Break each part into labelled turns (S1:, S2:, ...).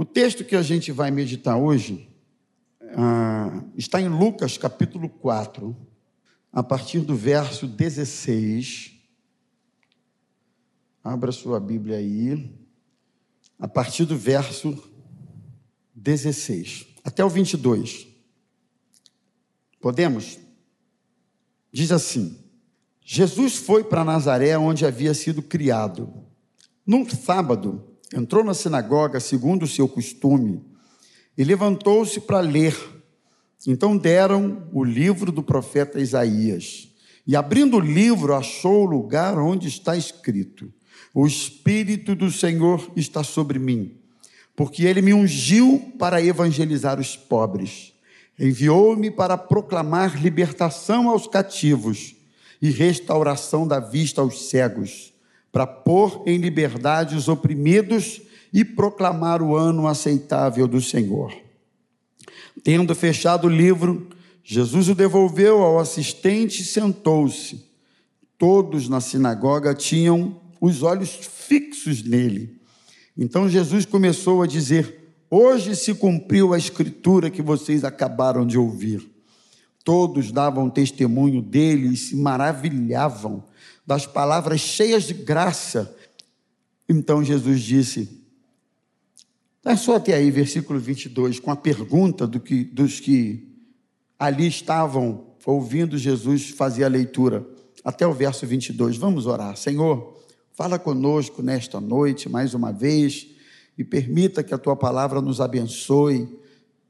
S1: O texto que a gente vai meditar hoje ah, está em Lucas capítulo 4, a partir do verso 16. Abra sua Bíblia aí, a partir do verso 16 até o 22. Podemos? Diz assim: Jesus foi para Nazaré, onde havia sido criado. Num sábado, entrou na sinagoga, segundo o seu costume, e levantou-se para ler. Então deram o livro do profeta Isaías. E abrindo o livro, achou o lugar onde está escrito: O Espírito do Senhor está sobre mim, porque ele me ungiu para evangelizar os pobres. Enviou-me para proclamar libertação aos cativos e restauração da vista aos cegos, para pôr em liberdade os oprimidos e proclamar o ano aceitável do Senhor. Tendo fechado o livro, Jesus o devolveu ao assistente e sentou-se. Todos na sinagoga tinham os olhos fixos nele. Então Jesus começou a dizer: Hoje se cumpriu a escritura que vocês acabaram de ouvir. Todos davam testemunho dele e se maravilhavam das palavras cheias de graça. Então Jesus disse: é só até aí, versículo 22, com a pergunta do que, dos que ali estavam ouvindo Jesus fazer a leitura, até o verso 22. Vamos orar. Senhor, fala conosco nesta noite mais uma vez e permita que a tua palavra nos abençoe,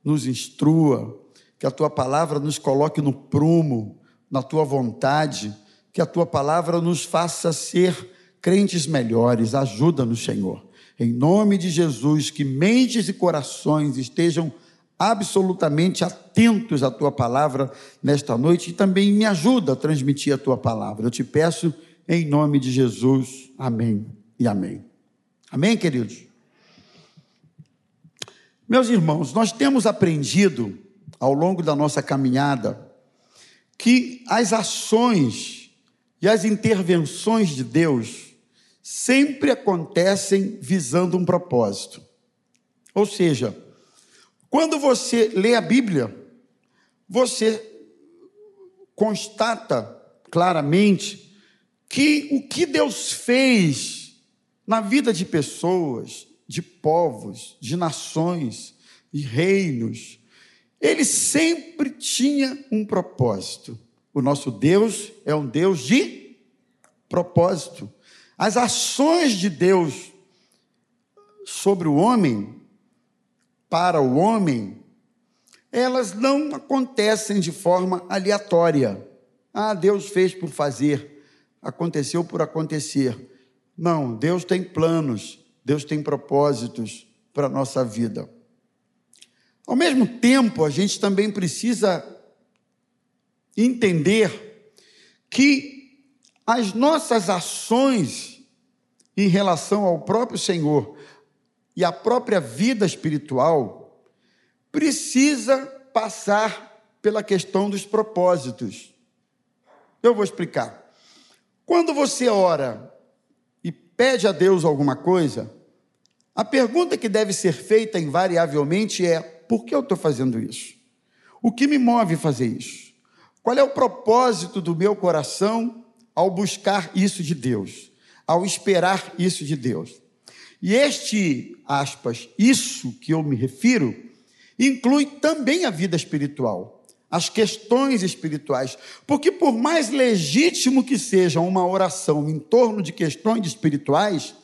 S1: nos instrua, que a tua palavra nos coloque no prumo, na tua vontade, que a tua palavra nos faça ser crentes melhores. Ajuda-nos, Senhor. Em nome de Jesus, que mentes e corações estejam absolutamente atentos à tua palavra nesta noite e também me ajuda a transmitir a tua palavra. Eu te peço em nome de Jesus. Amém e amém. Amém, queridos? Meus irmãos, nós temos aprendido ao longo da nossa caminhada que as ações e as intervenções de Deus sempre acontecem visando um propósito. Ou seja, quando você lê a Bíblia, você constata claramente que o que Deus fez na vida de pessoas, de povos, de nações e reinos, ele sempre tinha um propósito. O nosso Deus é um Deus de propósito. As ações de Deus sobre o homem, para o homem, elas não acontecem de forma aleatória. Ah, Deus fez por fazer, aconteceu por acontecer. Não, Deus tem planos, Deus tem propósitos para a nossa vida. Ao mesmo tempo, a gente também precisa entender que as nossas ações em relação ao próprio Senhor e à própria vida espiritual precisa passar pela questão dos propósitos. Eu vou explicar. Quando você ora e pede a Deus alguma coisa, a pergunta que deve ser feita invariavelmente é: por que eu estou fazendo isso? O que me move a fazer isso? Qual é o propósito do meu coração ao buscar isso de Deus, ao esperar isso de Deus. E este, aspas, isso que eu me refiro, inclui também a vida espiritual, as questões espirituais, porque por mais legítimo que seja uma oração em torno de questões espirituais,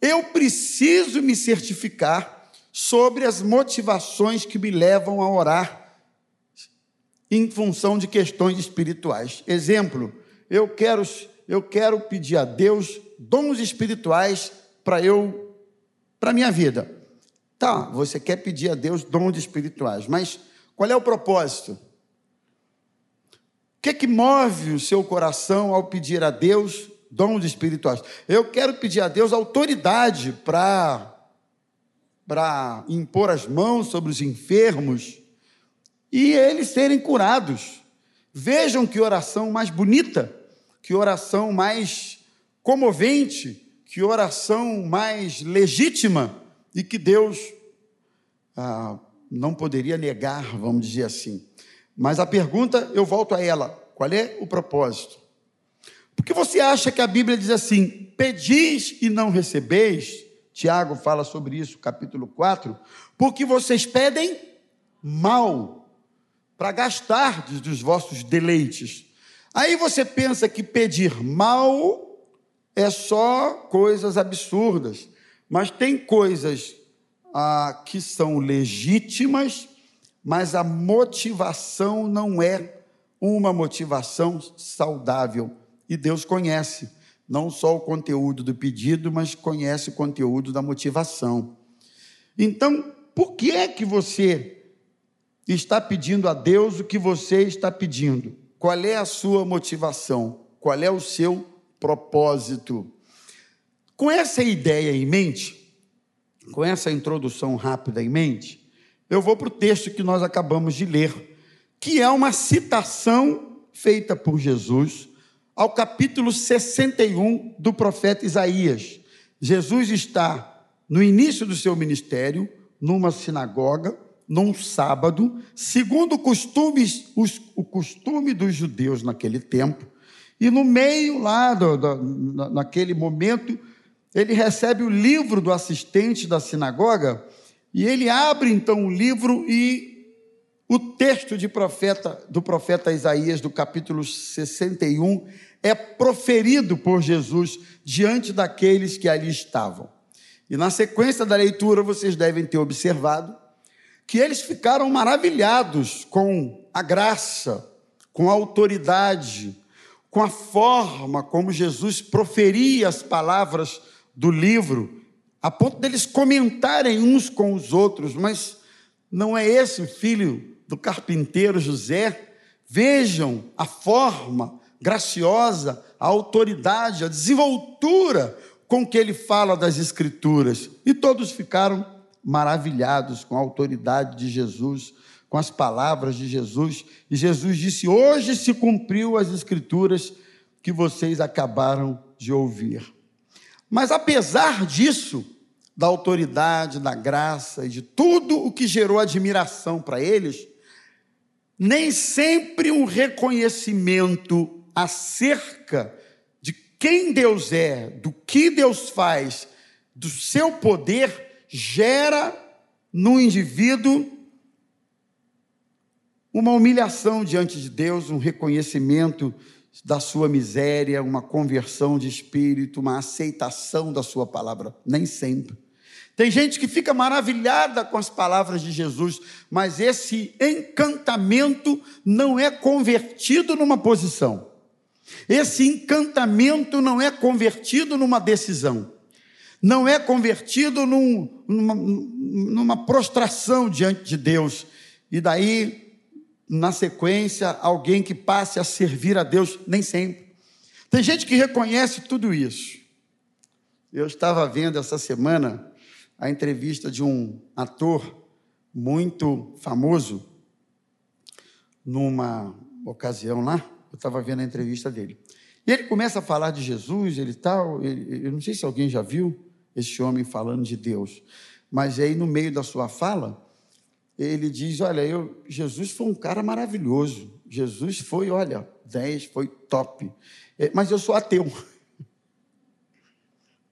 S1: eu preciso me certificar sobre as motivações que me levam a orar em função de questões espirituais. Exemplo, eu quero, eu quero pedir a Deus dons espirituais para eu, para minha vida. Tá, você quer pedir a Deus dons espirituais, mas qual é o propósito? O que é que move o seu coração ao pedir a Deus dons espirituais? Eu quero pedir a Deus autoridade para impor as mãos sobre os enfermos e eles serem curados. Vejam que oração mais bonita que oração mais comovente, que oração mais legítima e que Deus ah, não poderia negar, vamos dizer assim. Mas a pergunta, eu volto a ela: qual é o propósito? Porque você acha que a Bíblia diz assim: pedis e não recebeis? Tiago fala sobre isso, capítulo 4, porque vocês pedem mal para gastar dos vossos deleites. Aí você pensa que pedir mal é só coisas absurdas, mas tem coisas ah, que são legítimas, mas a motivação não é uma motivação saudável. E Deus conhece não só o conteúdo do pedido, mas conhece o conteúdo da motivação. Então, por que é que você está pedindo a Deus o que você está pedindo? Qual é a sua motivação? Qual é o seu propósito? Com essa ideia em mente, com essa introdução rápida em mente, eu vou para o texto que nós acabamos de ler, que é uma citação feita por Jesus ao capítulo 61 do profeta Isaías. Jesus está no início do seu ministério, numa sinagoga, num sábado, segundo costumes, os, o costume dos judeus naquele tempo, e no meio lá, do, do, naquele momento, ele recebe o livro do assistente da sinagoga, e ele abre então o livro e o texto de profeta, do profeta Isaías, do capítulo 61, é proferido por Jesus diante daqueles que ali estavam. E na sequência da leitura, vocês devem ter observado que eles ficaram maravilhados com a graça, com a autoridade, com a forma como Jesus proferia as palavras do livro, a ponto deles comentarem uns com os outros, mas não é esse o filho do carpinteiro José? Vejam a forma graciosa, a autoridade, a desenvoltura com que ele fala das Escrituras. E todos ficaram maravilhados com a autoridade de Jesus, com as palavras de Jesus. E Jesus disse: Hoje se cumpriu as Escrituras que vocês acabaram de ouvir. Mas apesar disso, da autoridade, da graça e de tudo o que gerou admiração para eles, nem sempre um reconhecimento acerca de quem Deus é, do que Deus faz, do seu poder, gera no indivíduo uma humilhação diante de Deus, um reconhecimento da sua miséria, uma conversão de espírito, uma aceitação da sua palavra. Nem sempre. Tem gente que fica maravilhada com as palavras de Jesus, mas esse encantamento não é convertido numa posição. Esse encantamento não é convertido numa decisão não é convertido num, numa, numa prostração diante de Deus. E daí, na sequência, alguém que passe a servir a Deus, nem sempre. Tem gente que reconhece tudo isso. Eu estava vendo essa semana a entrevista de um ator muito famoso, numa ocasião lá, eu estava vendo a entrevista dele. E ele começa a falar de Jesus, ele tal, ele, eu não sei se alguém já viu, este homem falando de Deus. Mas aí, no meio da sua fala, ele diz: Olha, eu, Jesus foi um cara maravilhoso. Jesus foi, olha, 10, foi top. É, mas eu sou ateu.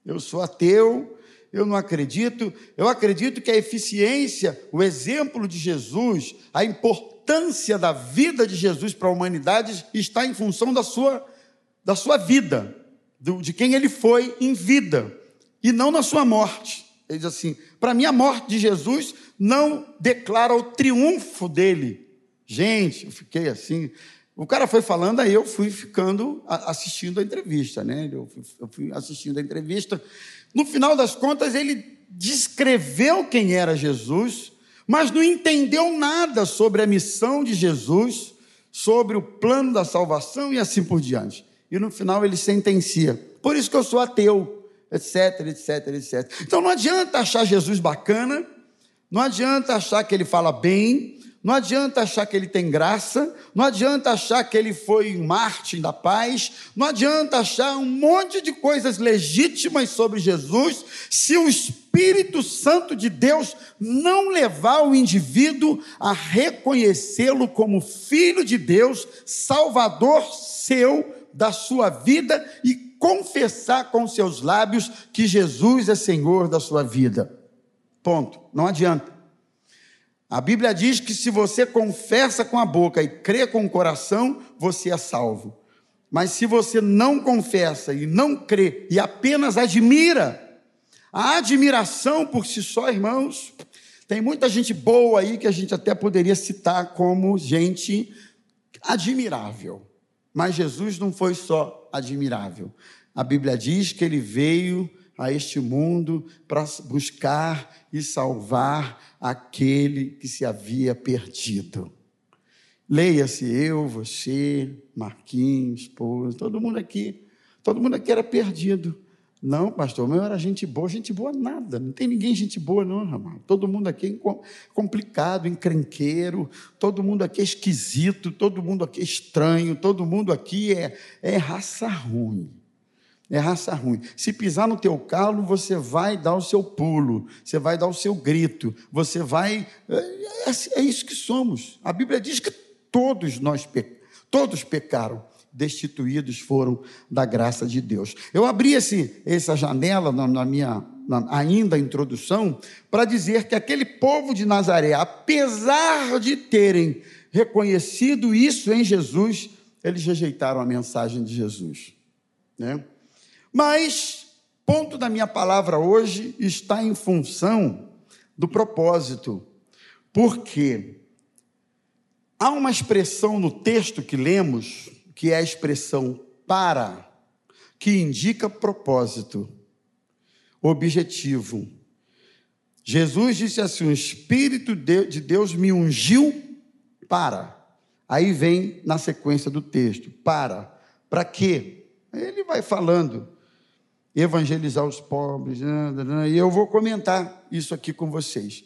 S1: Eu sou ateu, eu não acredito. Eu acredito que a eficiência, o exemplo de Jesus, a importância da vida de Jesus para a humanidade está em função da sua, da sua vida, de quem ele foi em vida e não na sua morte. Ele diz assim: para mim, a morte de Jesus não declara o triunfo dele. Gente, eu fiquei assim. O cara foi falando, aí eu fui ficando assistindo a entrevista, né? Eu fui assistindo a entrevista. No final das contas, ele descreveu quem era Jesus, mas não entendeu nada sobre a missão de Jesus, sobre o plano da salvação e assim por diante. E no final ele sentencia: por isso que eu sou ateu etc, etc, etc. Então não adianta achar Jesus bacana, não adianta achar que ele fala bem, não adianta achar que ele tem graça, não adianta achar que ele foi um Marte da paz, não adianta achar um monte de coisas legítimas sobre Jesus, se o Espírito Santo de Deus não levar o indivíduo a reconhecê-lo como filho de Deus, salvador seu da sua vida e confessar com seus lábios que Jesus é Senhor da sua vida. Ponto. Não adianta. A Bíblia diz que se você confessa com a boca e crê com o coração, você é salvo. Mas se você não confessa e não crê e apenas admira, a admiração por si só, irmãos, tem muita gente boa aí que a gente até poderia citar como gente admirável. Mas Jesus não foi só admirável. A Bíblia diz que ele veio a este mundo para buscar e salvar aquele que se havia perdido. Leia-se eu, você, Marquinhos, esposa, todo mundo aqui. Todo mundo aqui era perdido. Não, pastor, meu era gente boa, gente boa nada. Não tem ninguém gente boa, não, irmão. Todo mundo aqui é complicado, encrenqueiro, todo mundo aqui é esquisito, todo mundo aqui é estranho, todo mundo aqui é, é raça ruim é raça ruim. Se pisar no teu calo, você vai dar o seu pulo, você vai dar o seu grito, você vai. É, é, é isso que somos. A Bíblia diz que todos nós todos pecaram, destituídos foram da graça de Deus. Eu abri esse, essa janela na, na minha na, ainda introdução para dizer que aquele povo de Nazaré, apesar de terem reconhecido isso em Jesus, eles rejeitaram a mensagem de Jesus, né? Mas, ponto da minha palavra hoje está em função do propósito, porque há uma expressão no texto que lemos, que é a expressão para, que indica propósito, objetivo. Jesus disse assim: O Espírito de Deus me ungiu para. Aí vem na sequência do texto: para. Para quê? Ele vai falando evangelizar os pobres, né, né, né, e eu vou comentar isso aqui com vocês.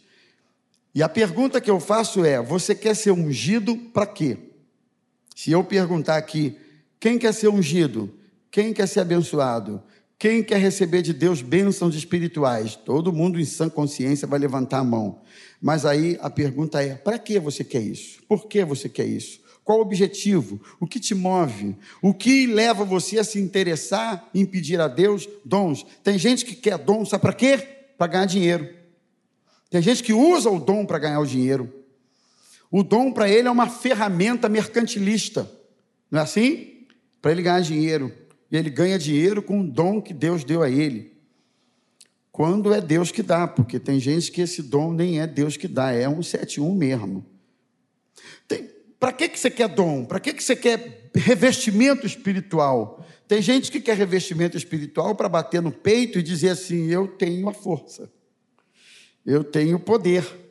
S1: E a pergunta que eu faço é: você quer ser ungido para quê? Se eu perguntar aqui, quem quer ser ungido? Quem quer ser abençoado? Quem quer receber de Deus bênçãos espirituais? Todo mundo em sã consciência vai levantar a mão. Mas aí a pergunta é: para que você quer isso? Por que você quer isso? Qual o objetivo? O que te move? O que leva você a se interessar em pedir a Deus dons? Tem gente que quer dom, sabe para quê? Para ganhar dinheiro. Tem gente que usa o dom para ganhar o dinheiro. O dom para ele é uma ferramenta mercantilista. Não é assim? Para ele ganhar dinheiro. E ele ganha dinheiro com o dom que Deus deu a ele. Quando é Deus que dá, porque tem gente que esse dom nem é Deus que dá, é um 71 mesmo. Para que, que você quer dom? Para que, que você quer revestimento espiritual? Tem gente que quer revestimento espiritual para bater no peito e dizer assim: eu tenho a força, eu tenho poder.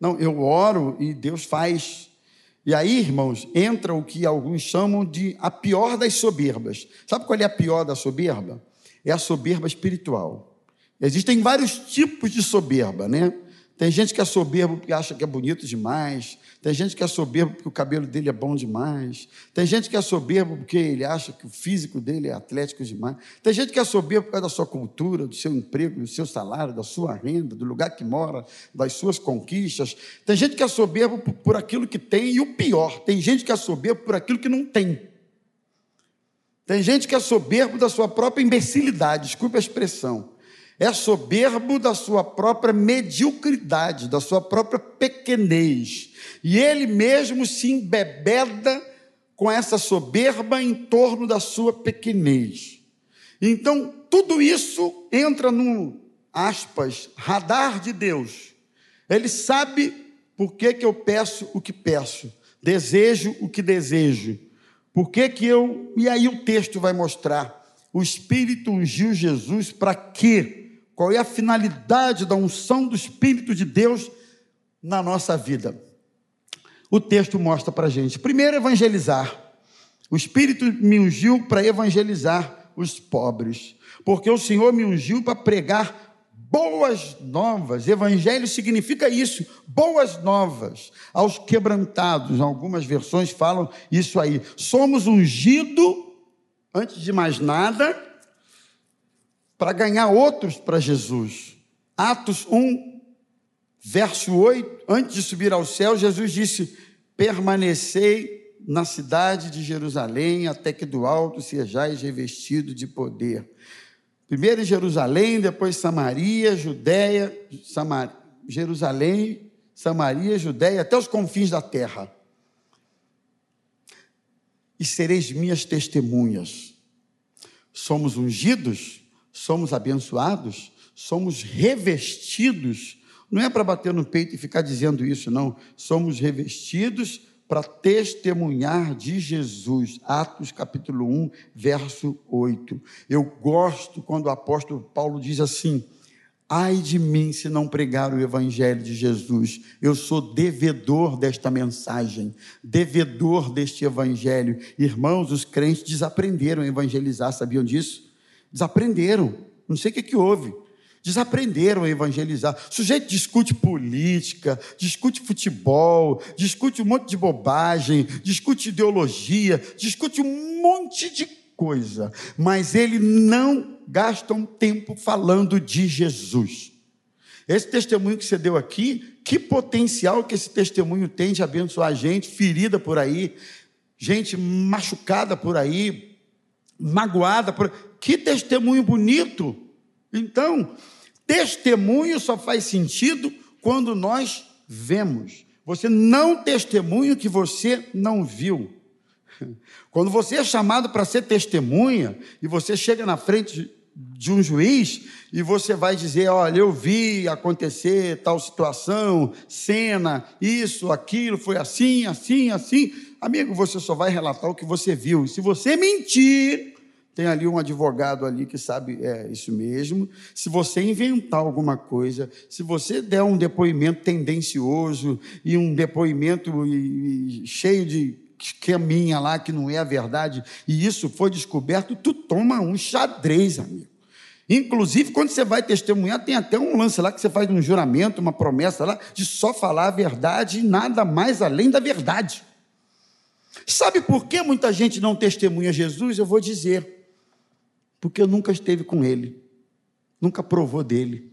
S1: Não, eu oro e Deus faz. E aí, irmãos, entra o que alguns chamam de a pior das soberbas. Sabe qual é a pior da soberba? É a soberba espiritual. Existem vários tipos de soberba, né? Tem gente que é soberbo porque acha que é bonito demais. Tem gente que é soberbo porque o cabelo dele é bom demais. Tem gente que é soberbo porque ele acha que o físico dele é atlético demais. Tem gente que é soberbo por causa da sua cultura, do seu emprego, do seu salário, da sua renda, do lugar que mora, das suas conquistas. Tem gente que é soberbo por, por aquilo que tem e o pior, tem gente que é soberbo por aquilo que não tem. Tem gente que é soberbo da sua própria imbecilidade, desculpe a expressão é soberbo da sua própria mediocridade, da sua própria pequenez. E ele mesmo se embebeda com essa soberba em torno da sua pequenez. Então, tudo isso entra no, aspas, radar de Deus. Ele sabe por que, que eu peço o que peço, desejo o que desejo. Por que, que eu. E aí o texto vai mostrar. O Espírito ungiu Jesus para quê? Qual é a finalidade da unção do Espírito de Deus na nossa vida? O texto mostra para a gente. Primeiro, evangelizar. O Espírito me ungiu para evangelizar os pobres, porque o Senhor me ungiu para pregar boas novas. Evangelho significa isso, boas novas aos quebrantados. Algumas versões falam isso aí. Somos ungido, antes de mais nada, para ganhar outros para Jesus. Atos 1, verso 8, antes de subir ao céu, Jesus disse: Permanecei na cidade de Jerusalém, até que do alto sejais revestido de poder. Primeiro em Jerusalém, depois Samaria, Judéia, Samar... Jerusalém, Samaria, Judéia, até os confins da terra. E sereis minhas testemunhas. Somos ungidos, somos abençoados, somos revestidos. Não é para bater no peito e ficar dizendo isso, não. Somos revestidos para testemunhar de Jesus. Atos capítulo 1, verso 8. Eu gosto quando o apóstolo Paulo diz assim: Ai de mim se não pregar o evangelho de Jesus. Eu sou devedor desta mensagem, devedor deste evangelho. Irmãos, os crentes desaprenderam a evangelizar, sabiam disso? Desaprenderam. Não sei o que, que houve desaprenderam a evangelizar. O sujeito discute política, discute futebol, discute um monte de bobagem, discute ideologia, discute um monte de coisa, mas ele não gasta um tempo falando de Jesus. Esse testemunho que você deu aqui, que potencial que esse testemunho tem de abençoar gente ferida por aí, gente machucada por aí, magoada por. Que testemunho bonito! Então, Testemunho só faz sentido quando nós vemos. Você não testemunha o que você não viu. Quando você é chamado para ser testemunha e você chega na frente de um juiz e você vai dizer: Olha, eu vi acontecer tal situação, cena, isso, aquilo, foi assim, assim, assim. Amigo, você só vai relatar o que você viu. E se você mentir, tem ali um advogado ali que sabe é isso mesmo. Se você inventar alguma coisa, se você der um depoimento tendencioso e um depoimento cheio de caminha lá que não é a verdade, e isso foi descoberto, tu toma um xadrez, amigo. Inclusive, quando você vai testemunhar, tem até um lance lá que você faz um juramento, uma promessa lá, de só falar a verdade e nada mais além da verdade. Sabe por que muita gente não testemunha Jesus? Eu vou dizer. Porque nunca esteve com ele, nunca provou dele,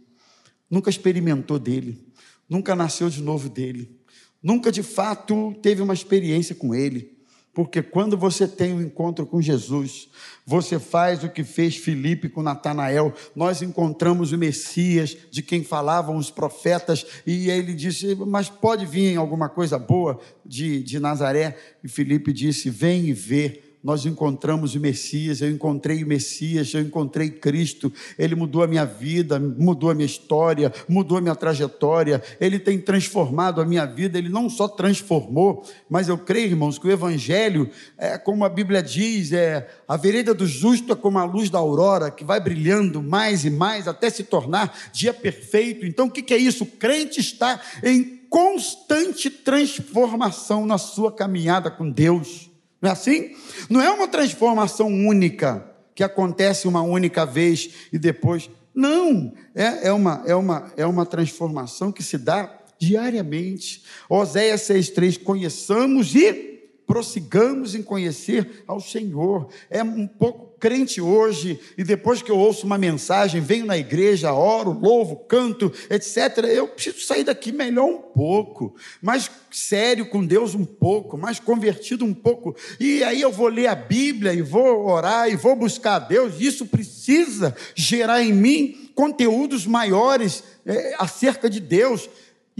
S1: nunca experimentou dele, nunca nasceu de novo dele, nunca de fato teve uma experiência com ele. Porque quando você tem um encontro com Jesus, você faz o que fez Filipe com Natanael. Nós encontramos o Messias, de quem falavam os profetas, e ele disse: Mas pode vir alguma coisa boa de, de Nazaré? E Filipe disse: Vem e vê nós encontramos o Messias, eu encontrei o Messias, eu encontrei Cristo, ele mudou a minha vida, mudou a minha história, mudou a minha trajetória, ele tem transformado a minha vida, ele não só transformou, mas eu creio, irmãos, que o Evangelho, é como a Bíblia diz, é a vereda do justo é como a luz da aurora, que vai brilhando mais e mais até se tornar dia perfeito. Então, o que é isso? O crente está em constante transformação na sua caminhada com Deus. Não é assim? Não é uma transformação única que acontece uma única vez e depois. Não, é, é, uma, é, uma, é uma transformação que se dá diariamente. Oséias 6,3: conheçamos e prossigamos em conhecer ao Senhor. É um pouco crente hoje e depois que eu ouço uma mensagem, venho na igreja, oro, louvo, canto, etc., eu preciso sair daqui melhor um pouco, mais sério com Deus um pouco, mais convertido um pouco. E aí eu vou ler a Bíblia e vou orar e vou buscar a Deus. Isso precisa gerar em mim conteúdos maiores é, acerca de Deus.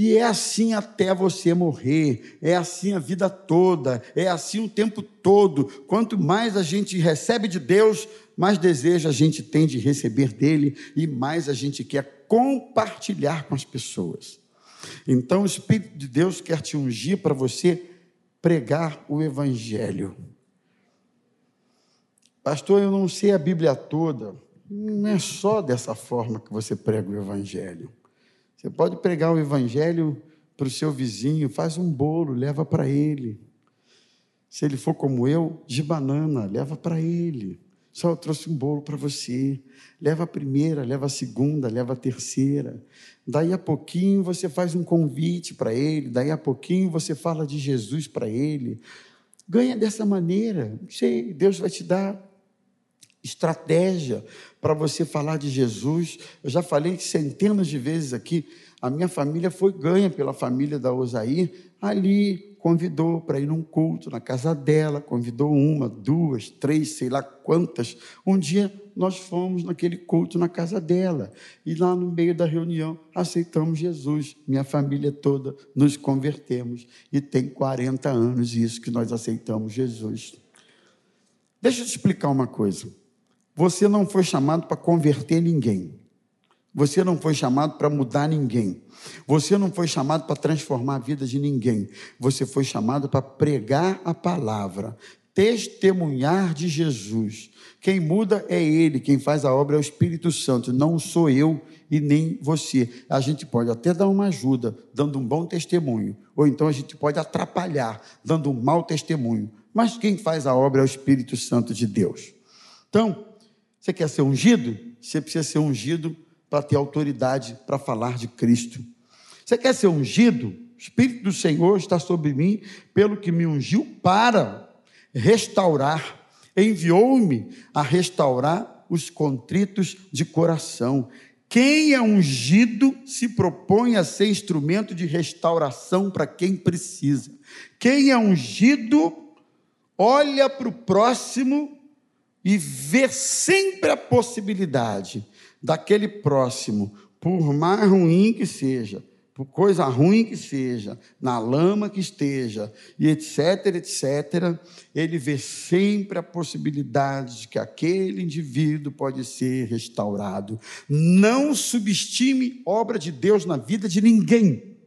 S1: E é assim até você morrer, é assim a vida toda, é assim o tempo todo. Quanto mais a gente recebe de Deus, mais desejo a gente tem de receber dele e mais a gente quer compartilhar com as pessoas. Então o Espírito de Deus quer te ungir para você pregar o Evangelho. Pastor, eu não sei a Bíblia toda. Não é só dessa forma que você prega o Evangelho. Você pode pregar o evangelho para o seu vizinho, faz um bolo, leva para ele. Se ele for como eu, de banana, leva para ele. Só eu trouxe um bolo para você. Leva a primeira, leva a segunda, leva a terceira. Daí a pouquinho você faz um convite para ele, daí a pouquinho você fala de Jesus para ele. Ganha dessa maneira. Sei, Deus vai te dar estratégia para você falar de Jesus. Eu já falei centenas de vezes aqui. A minha família foi ganha pela família da Osaí ali convidou para ir num culto na casa dela, convidou uma, duas, três, sei lá quantas. Um dia nós fomos naquele culto na casa dela e lá no meio da reunião aceitamos Jesus. Minha família toda nos convertemos e tem 40 anos isso que nós aceitamos Jesus. Deixa eu te explicar uma coisa. Você não foi chamado para converter ninguém. Você não foi chamado para mudar ninguém. Você não foi chamado para transformar a vida de ninguém. Você foi chamado para pregar a palavra, testemunhar de Jesus. Quem muda é Ele, quem faz a obra é o Espírito Santo, não sou eu e nem você. A gente pode até dar uma ajuda, dando um bom testemunho, ou então a gente pode atrapalhar, dando um mau testemunho. Mas quem faz a obra é o Espírito Santo de Deus. Então, você quer ser ungido? Você precisa ser ungido para ter autoridade para falar de Cristo. Você quer ser ungido? O Espírito do Senhor está sobre mim, pelo que me ungiu para restaurar. Enviou-me a restaurar os contritos de coração. Quem é ungido se propõe a ser instrumento de restauração para quem precisa. Quem é ungido olha para o próximo e vê sempre a possibilidade daquele próximo, por mais ruim que seja, por coisa ruim que seja, na lama que esteja, e etc, etc, ele vê sempre a possibilidade de que aquele indivíduo pode ser restaurado. Não subestime obra de Deus na vida de ninguém.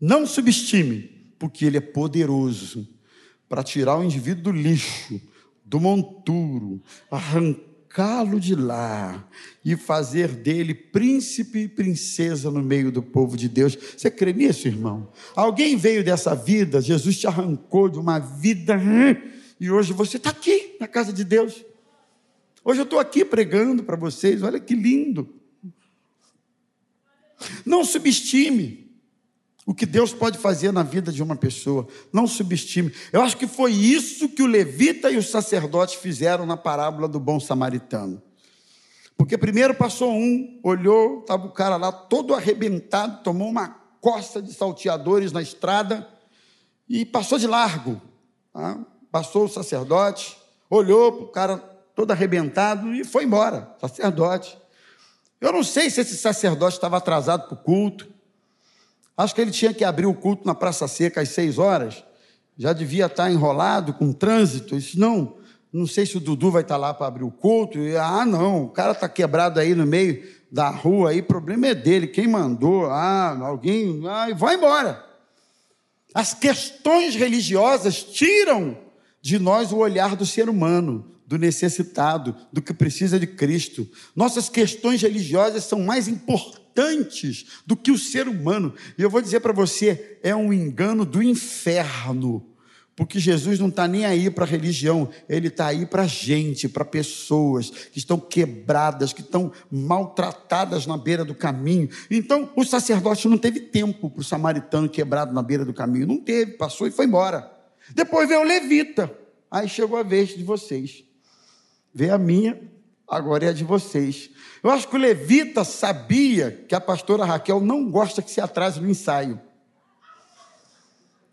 S1: Não subestime, porque ele é poderoso para tirar o indivíduo do lixo, do monturo, arrancá-lo de lá e fazer dele príncipe e princesa no meio do povo de Deus. Você crê nisso, irmão? Alguém veio dessa vida, Jesus te arrancou de uma vida hum, e hoje você está aqui na casa de Deus. Hoje eu estou aqui pregando para vocês, olha que lindo. Não subestime o que Deus pode fazer na vida de uma pessoa. Não subestime. Eu acho que foi isso que o levita e os sacerdotes fizeram na parábola do bom samaritano. Porque primeiro passou um, olhou, estava o cara lá todo arrebentado, tomou uma costa de salteadores na estrada e passou de largo. Tá? Passou o sacerdote, olhou para o cara todo arrebentado e foi embora. Sacerdote. Eu não sei se esse sacerdote estava atrasado para o culto, Acho que ele tinha que abrir o culto na Praça Seca às seis horas. Já devia estar enrolado com trânsito. Isso não, não sei se o Dudu vai estar lá para abrir o culto. Ah, não, o cara está quebrado aí no meio da rua aí, o problema é dele. Quem mandou? Ah, alguém. Ah, e vai embora. As questões religiosas tiram de nós o olhar do ser humano, do necessitado, do que precisa de Cristo. Nossas questões religiosas são mais importantes do que o ser humano. E eu vou dizer para você: é um engano do inferno. Porque Jesus não está nem aí para a religião, ele está aí para a gente, para pessoas que estão quebradas, que estão maltratadas na beira do caminho. Então, o sacerdote não teve tempo para o samaritano quebrado na beira do caminho. Não teve, passou e foi embora. Depois veio o levita. Aí chegou a vez de vocês. Veio a minha, agora é a de vocês. Eu acho que o levita sabia que a pastora Raquel não gosta que se atrase no ensaio.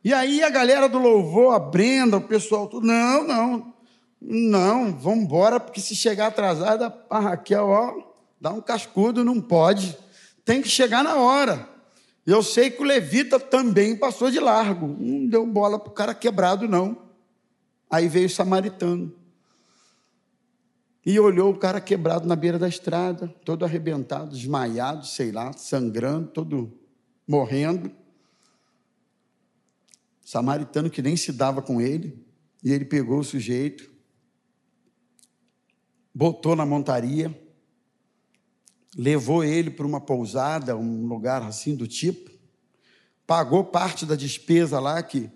S1: E aí a galera do louvor, a Brenda, o pessoal, tudo, não, não, não, vamos embora, porque se chegar atrasada, a Raquel, ó, dá um cascudo, não pode. Tem que chegar na hora. Eu sei que o levita também passou de largo. Não deu bola para o cara quebrado, não. Aí veio o samaritano e olhou o cara quebrado na beira da estrada, todo arrebentado, desmaiado, sei lá, sangrando, todo morrendo. Samaritano que nem se dava com ele, e ele pegou o sujeito, botou na montaria, levou ele para uma pousada, um lugar assim do tipo, pagou parte da despesa lá que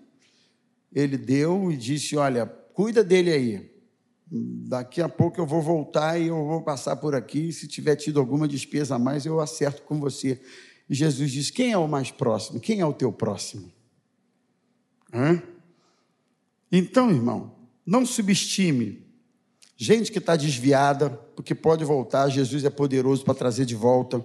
S1: ele deu e disse: Olha, cuida dele aí Daqui a pouco eu vou voltar e eu vou passar por aqui. Se tiver tido alguma despesa a mais, eu acerto com você. Jesus diz: Quem é o mais próximo? Quem é o teu próximo? Hã? Então, irmão, não subestime gente que está desviada, porque pode voltar. Jesus é poderoso para trazer de volta.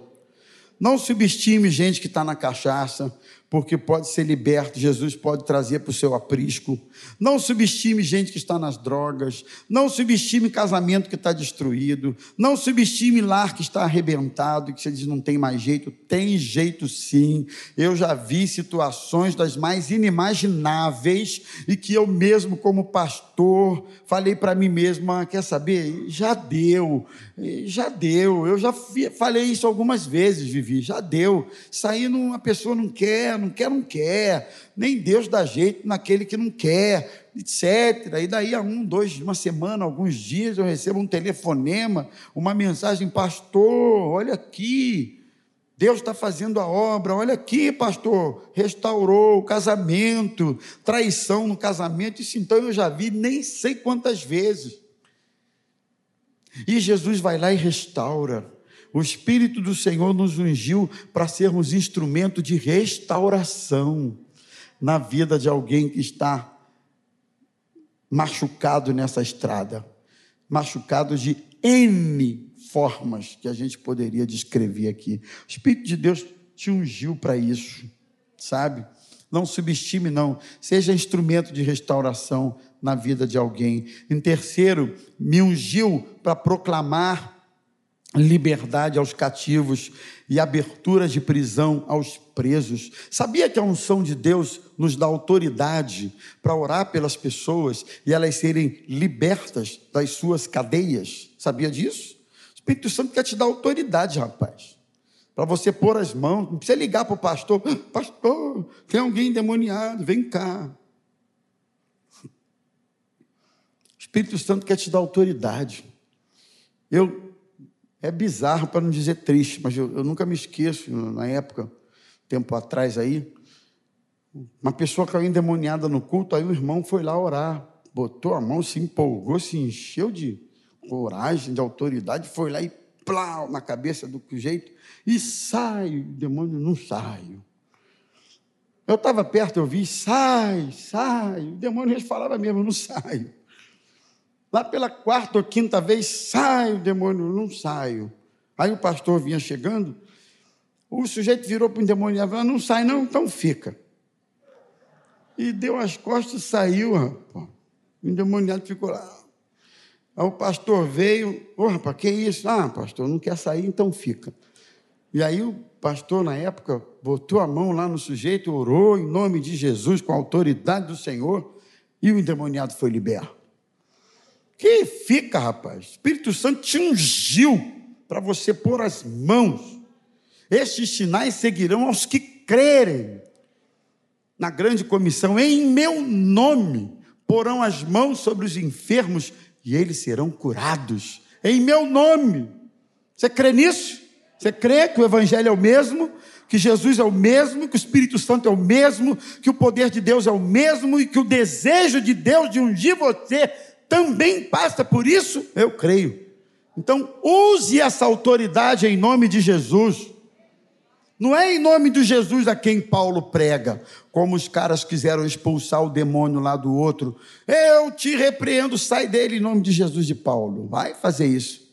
S1: Não subestime gente que está na cachaça, porque pode ser liberto, Jesus pode trazer para o seu aprisco. Não subestime gente que está nas drogas, não subestime casamento que está destruído, não subestime lar que está arrebentado, que você diz não tem mais jeito. Tem jeito sim. Eu já vi situações das mais inimagináveis e que eu mesmo, como pastor, falei para mim mesmo: ah, quer saber? Já deu, já deu. Eu já falei isso algumas vezes, Vivi, já deu. Sair, uma pessoa não quer não quer, não quer, nem Deus dá jeito naquele que não quer, etc. E daí a um, dois, uma semana, alguns dias, eu recebo um telefonema, uma mensagem, pastor, olha aqui, Deus está fazendo a obra, olha aqui, pastor, restaurou o casamento, traição no casamento, isso então eu já vi nem sei quantas vezes. E Jesus vai lá e restaura. O Espírito do Senhor nos ungiu para sermos instrumento de restauração na vida de alguém que está machucado nessa estrada. Machucado de N formas que a gente poderia descrever aqui. O Espírito de Deus te ungiu para isso, sabe? Não subestime, não. Seja instrumento de restauração na vida de alguém. Em terceiro, me ungiu para proclamar liberdade aos cativos e abertura de prisão aos presos. Sabia que a unção de Deus nos dá autoridade para orar pelas pessoas e elas serem libertas das suas cadeias? Sabia disso? O Espírito Santo quer te dar autoridade, rapaz. Para você pôr as mãos, não precisa ligar para o pastor, pastor, tem alguém endemoniado, vem cá. O Espírito Santo quer te dar autoridade. Eu é bizarro, para não dizer triste, mas eu, eu nunca me esqueço, na época, tempo atrás aí, uma pessoa caiu endemoniada no culto, aí o irmão foi lá orar, botou a mão, se empolgou, se encheu de coragem, de autoridade, foi lá e plau na cabeça do jeito, e sai, o demônio não sai. Eu estava perto, eu vi, sai, sai, o demônio falava mesmo, não sai. Lá pela quarta ou quinta vez, saio, demônio, não saio. Aí o pastor vinha chegando, o sujeito virou para o endemoniado e falou, não sai não, então fica. E deu as costas e saiu, rapaz. O endemoniado ficou lá. Aí o pastor veio, ô oh, rapaz, que isso? Ah, pastor, não quer sair, então fica. E aí o pastor, na época, botou a mão lá no sujeito, orou em nome de Jesus, com a autoridade do Senhor, e o endemoniado foi liberto. Que fica, rapaz. O Espírito Santo te ungiu para você pôr as mãos. Estes sinais seguirão aos que crerem. Na grande comissão, em meu nome, porão as mãos sobre os enfermos e eles serão curados. Em meu nome. Você crê nisso? Você crê que o Evangelho é o mesmo? Que Jesus é o mesmo? Que o Espírito Santo é o mesmo? Que o poder de Deus é o mesmo? E que o desejo de Deus de ungir você também passa por isso? Eu creio. Então, use essa autoridade em nome de Jesus. Não é em nome de Jesus a quem Paulo prega, como os caras quiseram expulsar o demônio lá do outro. Eu te repreendo, sai dele em nome de Jesus de Paulo. Vai fazer isso.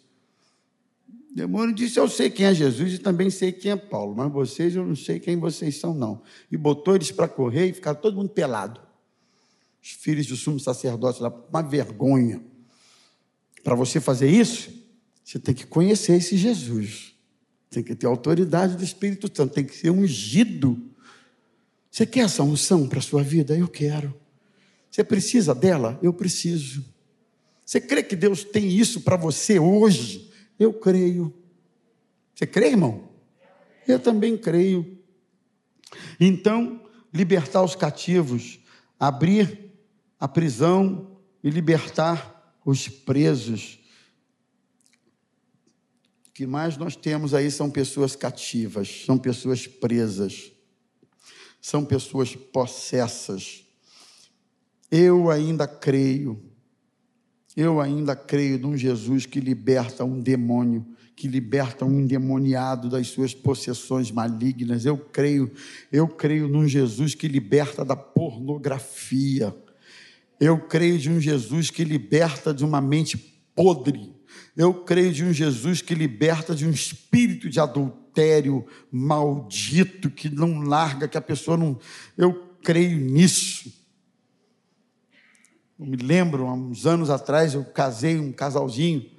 S1: O demônio disse: Eu sei quem é Jesus e também sei quem é Paulo, mas vocês eu não sei quem vocês são, não. E botou eles para correr e ficar todo mundo pelado os filhos do sumo sacerdote lá, uma vergonha. Para você fazer isso, você tem que conhecer esse Jesus. Tem que ter autoridade do Espírito Santo, tem que ser ungido. Você quer essa unção para a sua vida? Eu quero. Você precisa dela? Eu preciso. Você crê que Deus tem isso para você hoje? Eu creio. Você crê, irmão? Eu também creio. Então, libertar os cativos, abrir a prisão e libertar os presos. O que mais nós temos aí são pessoas cativas, são pessoas presas, são pessoas possessas. Eu ainda creio Eu ainda creio num Jesus que liberta um demônio, que liberta um endemoniado das suas possessões malignas. Eu creio, eu creio num Jesus que liberta da pornografia. Eu creio de um Jesus que liberta de uma mente podre. Eu creio de um Jesus que liberta de um espírito de adultério maldito que não larga, que a pessoa não. Eu creio nisso. Eu me lembro, há uns anos atrás, eu casei um casalzinho,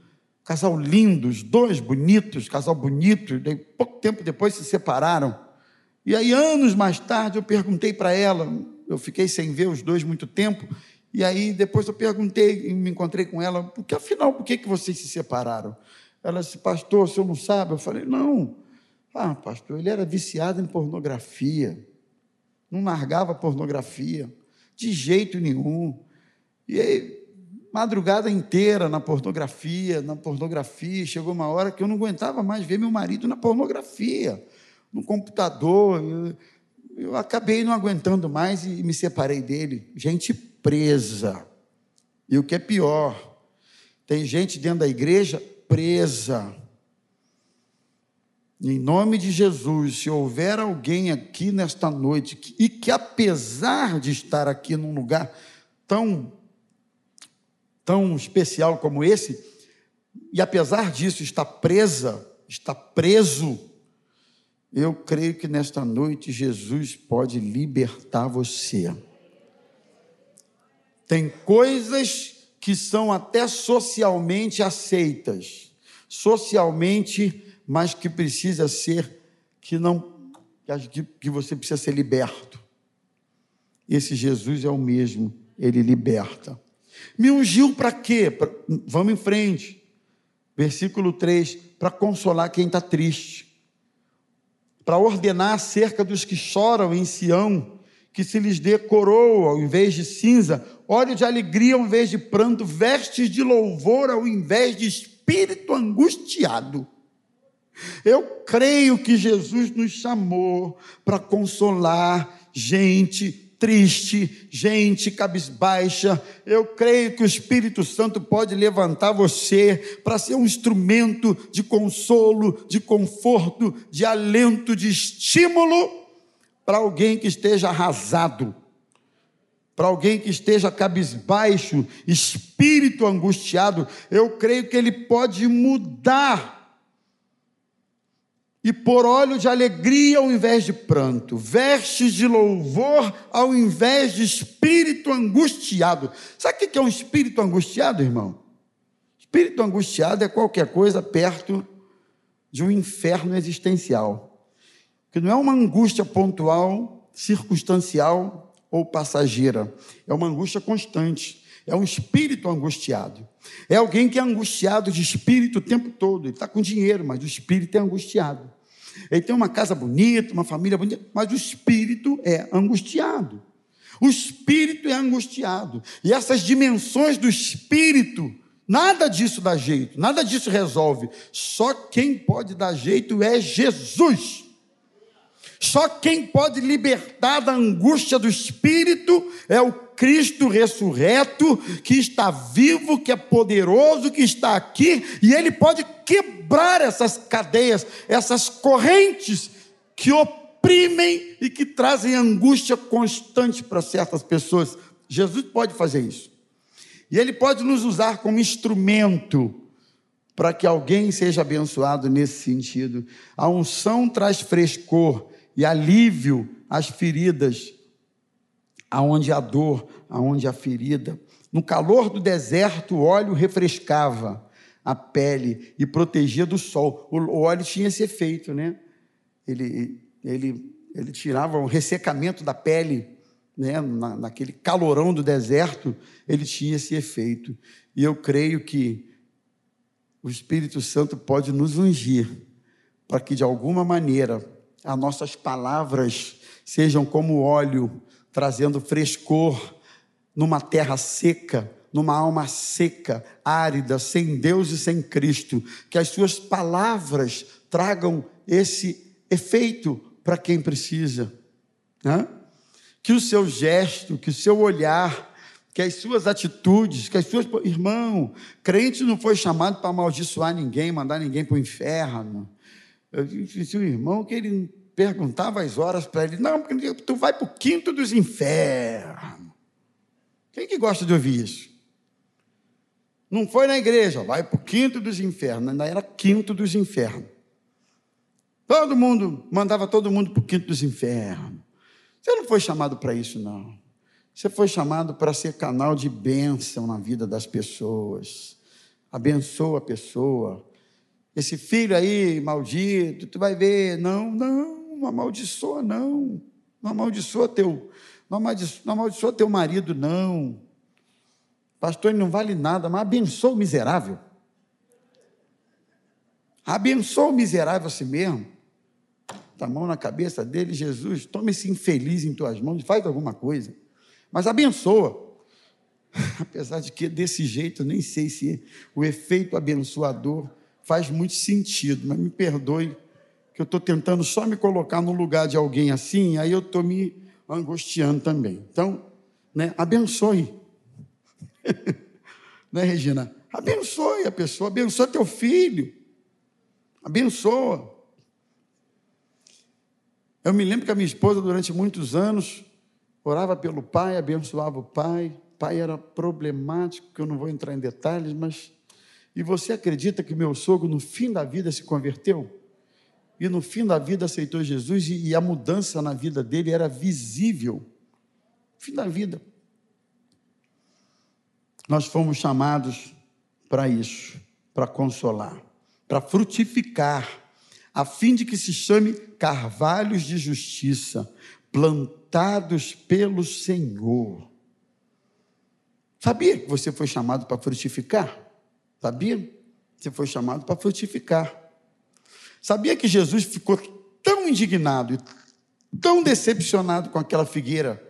S1: casal lindo, os dois bonitos, casal bonito, pouco tempo depois se separaram. E aí, anos mais tarde, eu perguntei para ela, eu fiquei sem ver os dois muito tempo, e aí depois eu perguntei, me encontrei com ela, porque afinal, por que, que vocês se separaram? Ela disse, pastor, o senhor não sabe? Eu falei, não. Ah, pastor, ele era viciado em pornografia, não largava pornografia, de jeito nenhum. E aí, madrugada inteira na pornografia, na pornografia, chegou uma hora que eu não aguentava mais ver meu marido na pornografia, no computador. Eu, eu acabei não aguentando mais e me separei dele. Gente presa. E o que é pior, tem gente dentro da igreja presa. Em nome de Jesus, se houver alguém aqui nesta noite e que apesar de estar aqui num lugar tão tão especial como esse, e apesar disso está presa, está preso, eu creio que nesta noite Jesus pode libertar você. Tem coisas que são até socialmente aceitas, socialmente, mas que precisa ser que não que, você precisa ser liberto. Esse Jesus é o mesmo, ele liberta. Me ungiu para quê? Pra, vamos em frente. Versículo 3: para consolar quem está triste, para ordenar acerca dos que choram em Sião, que se lhes dê coroa ao invés de cinza, óleo de alegria ao invés de pranto, vestes de louvor ao invés de espírito angustiado. Eu creio que Jesus nos chamou para consolar gente triste, gente cabisbaixa. Eu creio que o Espírito Santo pode levantar você para ser um instrumento de consolo, de conforto, de alento, de estímulo para alguém que esteja arrasado, para alguém que esteja cabisbaixo, espírito angustiado. Eu creio que ele pode mudar e por óleo de alegria ao invés de pranto, vestes de louvor ao invés de espírito angustiado. Sabe o que é um espírito angustiado, irmão? Espírito angustiado é qualquer coisa perto de um inferno existencial, que não é uma angústia pontual, circunstancial ou passageira, é uma angústia constante. É um espírito angustiado. É alguém que é angustiado de espírito o tempo todo. Ele está com dinheiro, mas o espírito é angustiado. Ele tem uma casa bonita, uma família bonita, mas o espírito é angustiado. O espírito é angustiado. E essas dimensões do espírito, nada disso dá jeito, nada disso resolve. Só quem pode dar jeito é Jesus. Só quem pode libertar da angústia do espírito é o Cristo ressurreto, que está vivo, que é poderoso, que está aqui, e ele pode quebrar essas cadeias, essas correntes que oprimem e que trazem angústia constante para certas pessoas. Jesus pode fazer isso. E ele pode nos usar como instrumento para que alguém seja abençoado nesse sentido. A unção traz frescor e alívio às feridas aonde a dor, aonde a ferida. No calor do deserto, o óleo refrescava a pele e protegia do sol. O óleo tinha esse efeito, né? Ele, ele, ele tirava o ressecamento da pele, né? Na, naquele calorão do deserto, ele tinha esse efeito. E eu creio que o Espírito Santo pode nos ungir para que, de alguma maneira, as nossas palavras sejam como óleo trazendo frescor numa terra seca, numa alma seca, árida, sem Deus e sem Cristo. Que as suas palavras tragam esse efeito para quem precisa. Né? Que o seu gesto, que o seu olhar, que as suas atitudes, que as suas. Irmão, crente não foi chamado para amaldiçoar ninguém, mandar ninguém para o inferno. Eu disse o irmão que ele perguntava as horas para ele: não, porque tu vai para o quinto dos infernos. Quem que gosta de ouvir isso? Não foi na igreja, vai para o quinto dos infernos, ainda era quinto dos infernos. Todo mundo, mandava todo mundo para o quinto dos infernos. Você não foi chamado para isso, não. Você foi chamado para ser canal de bênção na vida das pessoas. Abençoa a pessoa. Esse filho aí, maldito, tu vai ver. Não, não, não amaldiçoa, não. Não amaldiçoa teu, não amaldiçoa, não amaldiçoa teu marido, não. Pastor, ele não vale nada, mas abençoa o miserável. Abençoa o miserável a si mesmo. Tá a mão na cabeça dele, Jesus, toma esse infeliz em tuas mãos faz alguma coisa mas abençoa. Apesar de que desse jeito eu nem sei se o efeito abençoador faz muito sentido, mas me perdoe que eu estou tentando só me colocar no lugar de alguém assim, aí eu estou me angustiando também. Então, né, abençoe. né, Regina? Abençoe a pessoa, abençoe teu filho. Abençoa. Eu me lembro que a minha esposa, durante muitos anos, orava pelo pai, abençoava o pai. O pai era problemático, que eu não vou entrar em detalhes, mas. E você acredita que meu sogro, no fim da vida, se converteu? E no fim da vida aceitou Jesus e, a mudança na vida dele era visível. Fim da vida. Nós fomos chamados para isso, para consolar, para frutificar, a fim de que se chame carvalhos de justiça, plantados pelo Senhor. Sabia que você foi chamado para frutificar? Sabia? Você foi chamado para frutificar. Sabia que Jesus ficou tão indignado e tão decepcionado com aquela figueira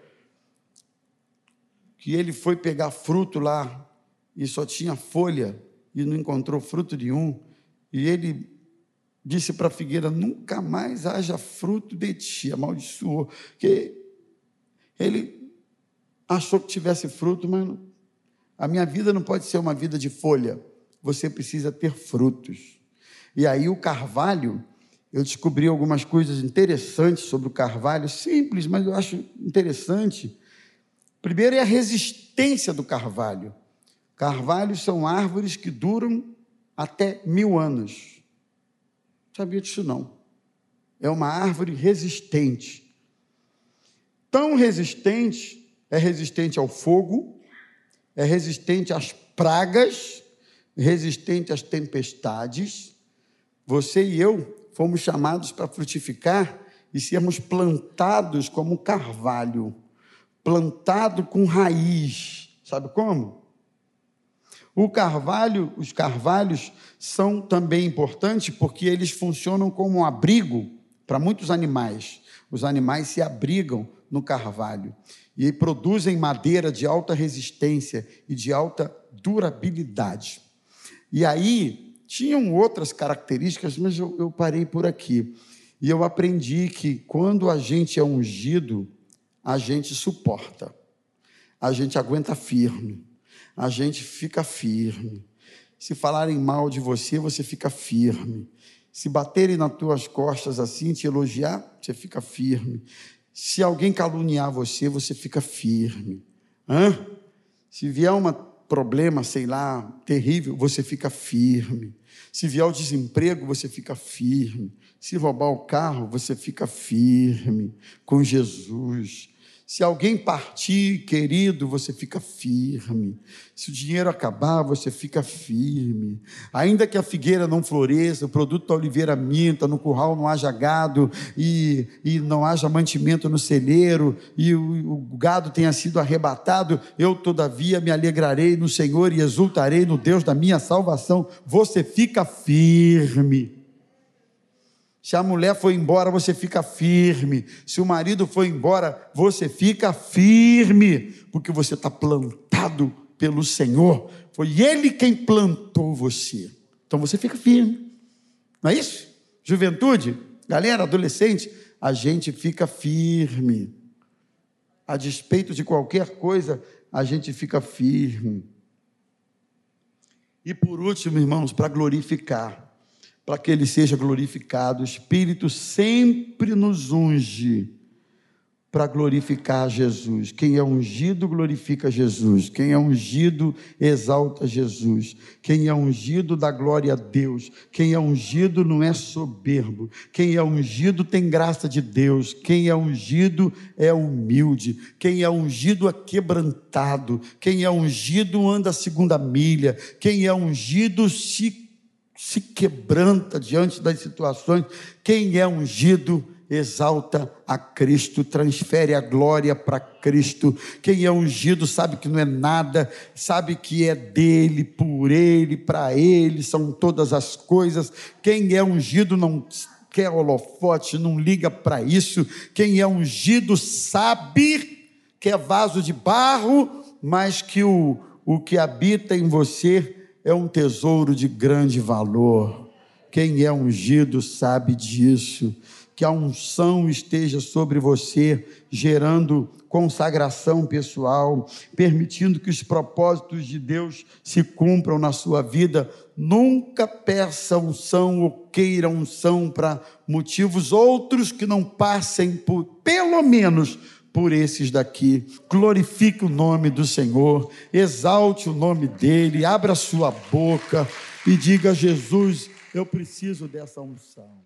S1: que ele foi pegar fruto lá e só tinha folha e não encontrou fruto nenhum. E ele disse para a figueira: nunca mais haja fruto de ti, amaldiçoou. Que ele achou que tivesse fruto, mas a minha vida não pode ser uma vida de folha, você precisa ter frutos. E aí o carvalho, eu descobri algumas coisas interessantes sobre o carvalho, simples, mas eu acho interessante. Primeiro é a resistência do carvalho. Carvalhos são árvores que duram até mil anos. Sabia disso não. É uma árvore resistente. Tão resistente, é resistente ao fogo, é resistente às pragas, resistente às tempestades. Você e eu fomos chamados para frutificar e sermos plantados como um carvalho, plantado com raiz. Sabe como? O carvalho, os carvalhos são também importantes porque eles funcionam como um abrigo para muitos animais. Os animais se abrigam no carvalho e produzem madeira de alta resistência e de alta durabilidade. E aí tinham outras características, mas eu, eu parei por aqui. E eu aprendi que quando a gente é ungido, a gente suporta, a gente aguenta firme a gente fica firme. Se falarem mal de você, você fica firme. Se baterem nas tuas costas assim, te elogiar, você fica firme. Se alguém caluniar você, você fica firme. Hã? Se vier um problema, sei lá, terrível, você fica firme. Se vier o desemprego, você fica firme. Se roubar o carro, você fica firme com Jesus. Se alguém partir, querido, você fica firme. Se o dinheiro acabar, você fica firme. Ainda que a figueira não floresça, o produto da oliveira minta, no curral não haja gado e, e não haja mantimento no celeiro e o, o gado tenha sido arrebatado, eu todavia me alegrarei no Senhor e exultarei no Deus da minha salvação. Você fica firme. Se a mulher foi embora, você fica firme. Se o marido foi embora, você fica firme, porque você está plantado pelo Senhor. Foi Ele quem plantou você. Então você fica firme. Não é isso? Juventude, galera, adolescente, a gente fica firme. a despeito de qualquer coisa, a gente fica firme. E por último, irmãos, para glorificar, para que Ele seja glorificado, o Espírito sempre nos unge para glorificar Jesus. Quem é ungido glorifica Jesus. Quem é ungido exalta Jesus. Quem é ungido dá glória a Deus. Quem é ungido não é soberbo. Quem é ungido tem graça de Deus. Quem é ungido é humilde. Quem é ungido é quebrantado. Quem é ungido anda a segunda milha. Quem é ungido se se quebranta diante das situações. Quem é ungido exalta a Cristo, transfere a glória para Cristo. Quem é ungido sabe que não é nada, sabe que é dele, por ele, para ele, são todas as coisas. Quem é ungido não quer holofote, não liga para isso. Quem é ungido sabe que é vaso de barro, mas que o, o que habita em você é um tesouro de grande valor. Quem é ungido sabe disso que a unção esteja sobre você, gerando consagração pessoal, permitindo que os propósitos de Deus se cumpram na sua vida. Nunca peça unção ou queira unção para motivos outros que não passem por, pelo menos, por esses daqui. Glorifique o nome do Senhor, exalte o nome dele, abra sua boca e diga: Jesus, eu preciso dessa unção.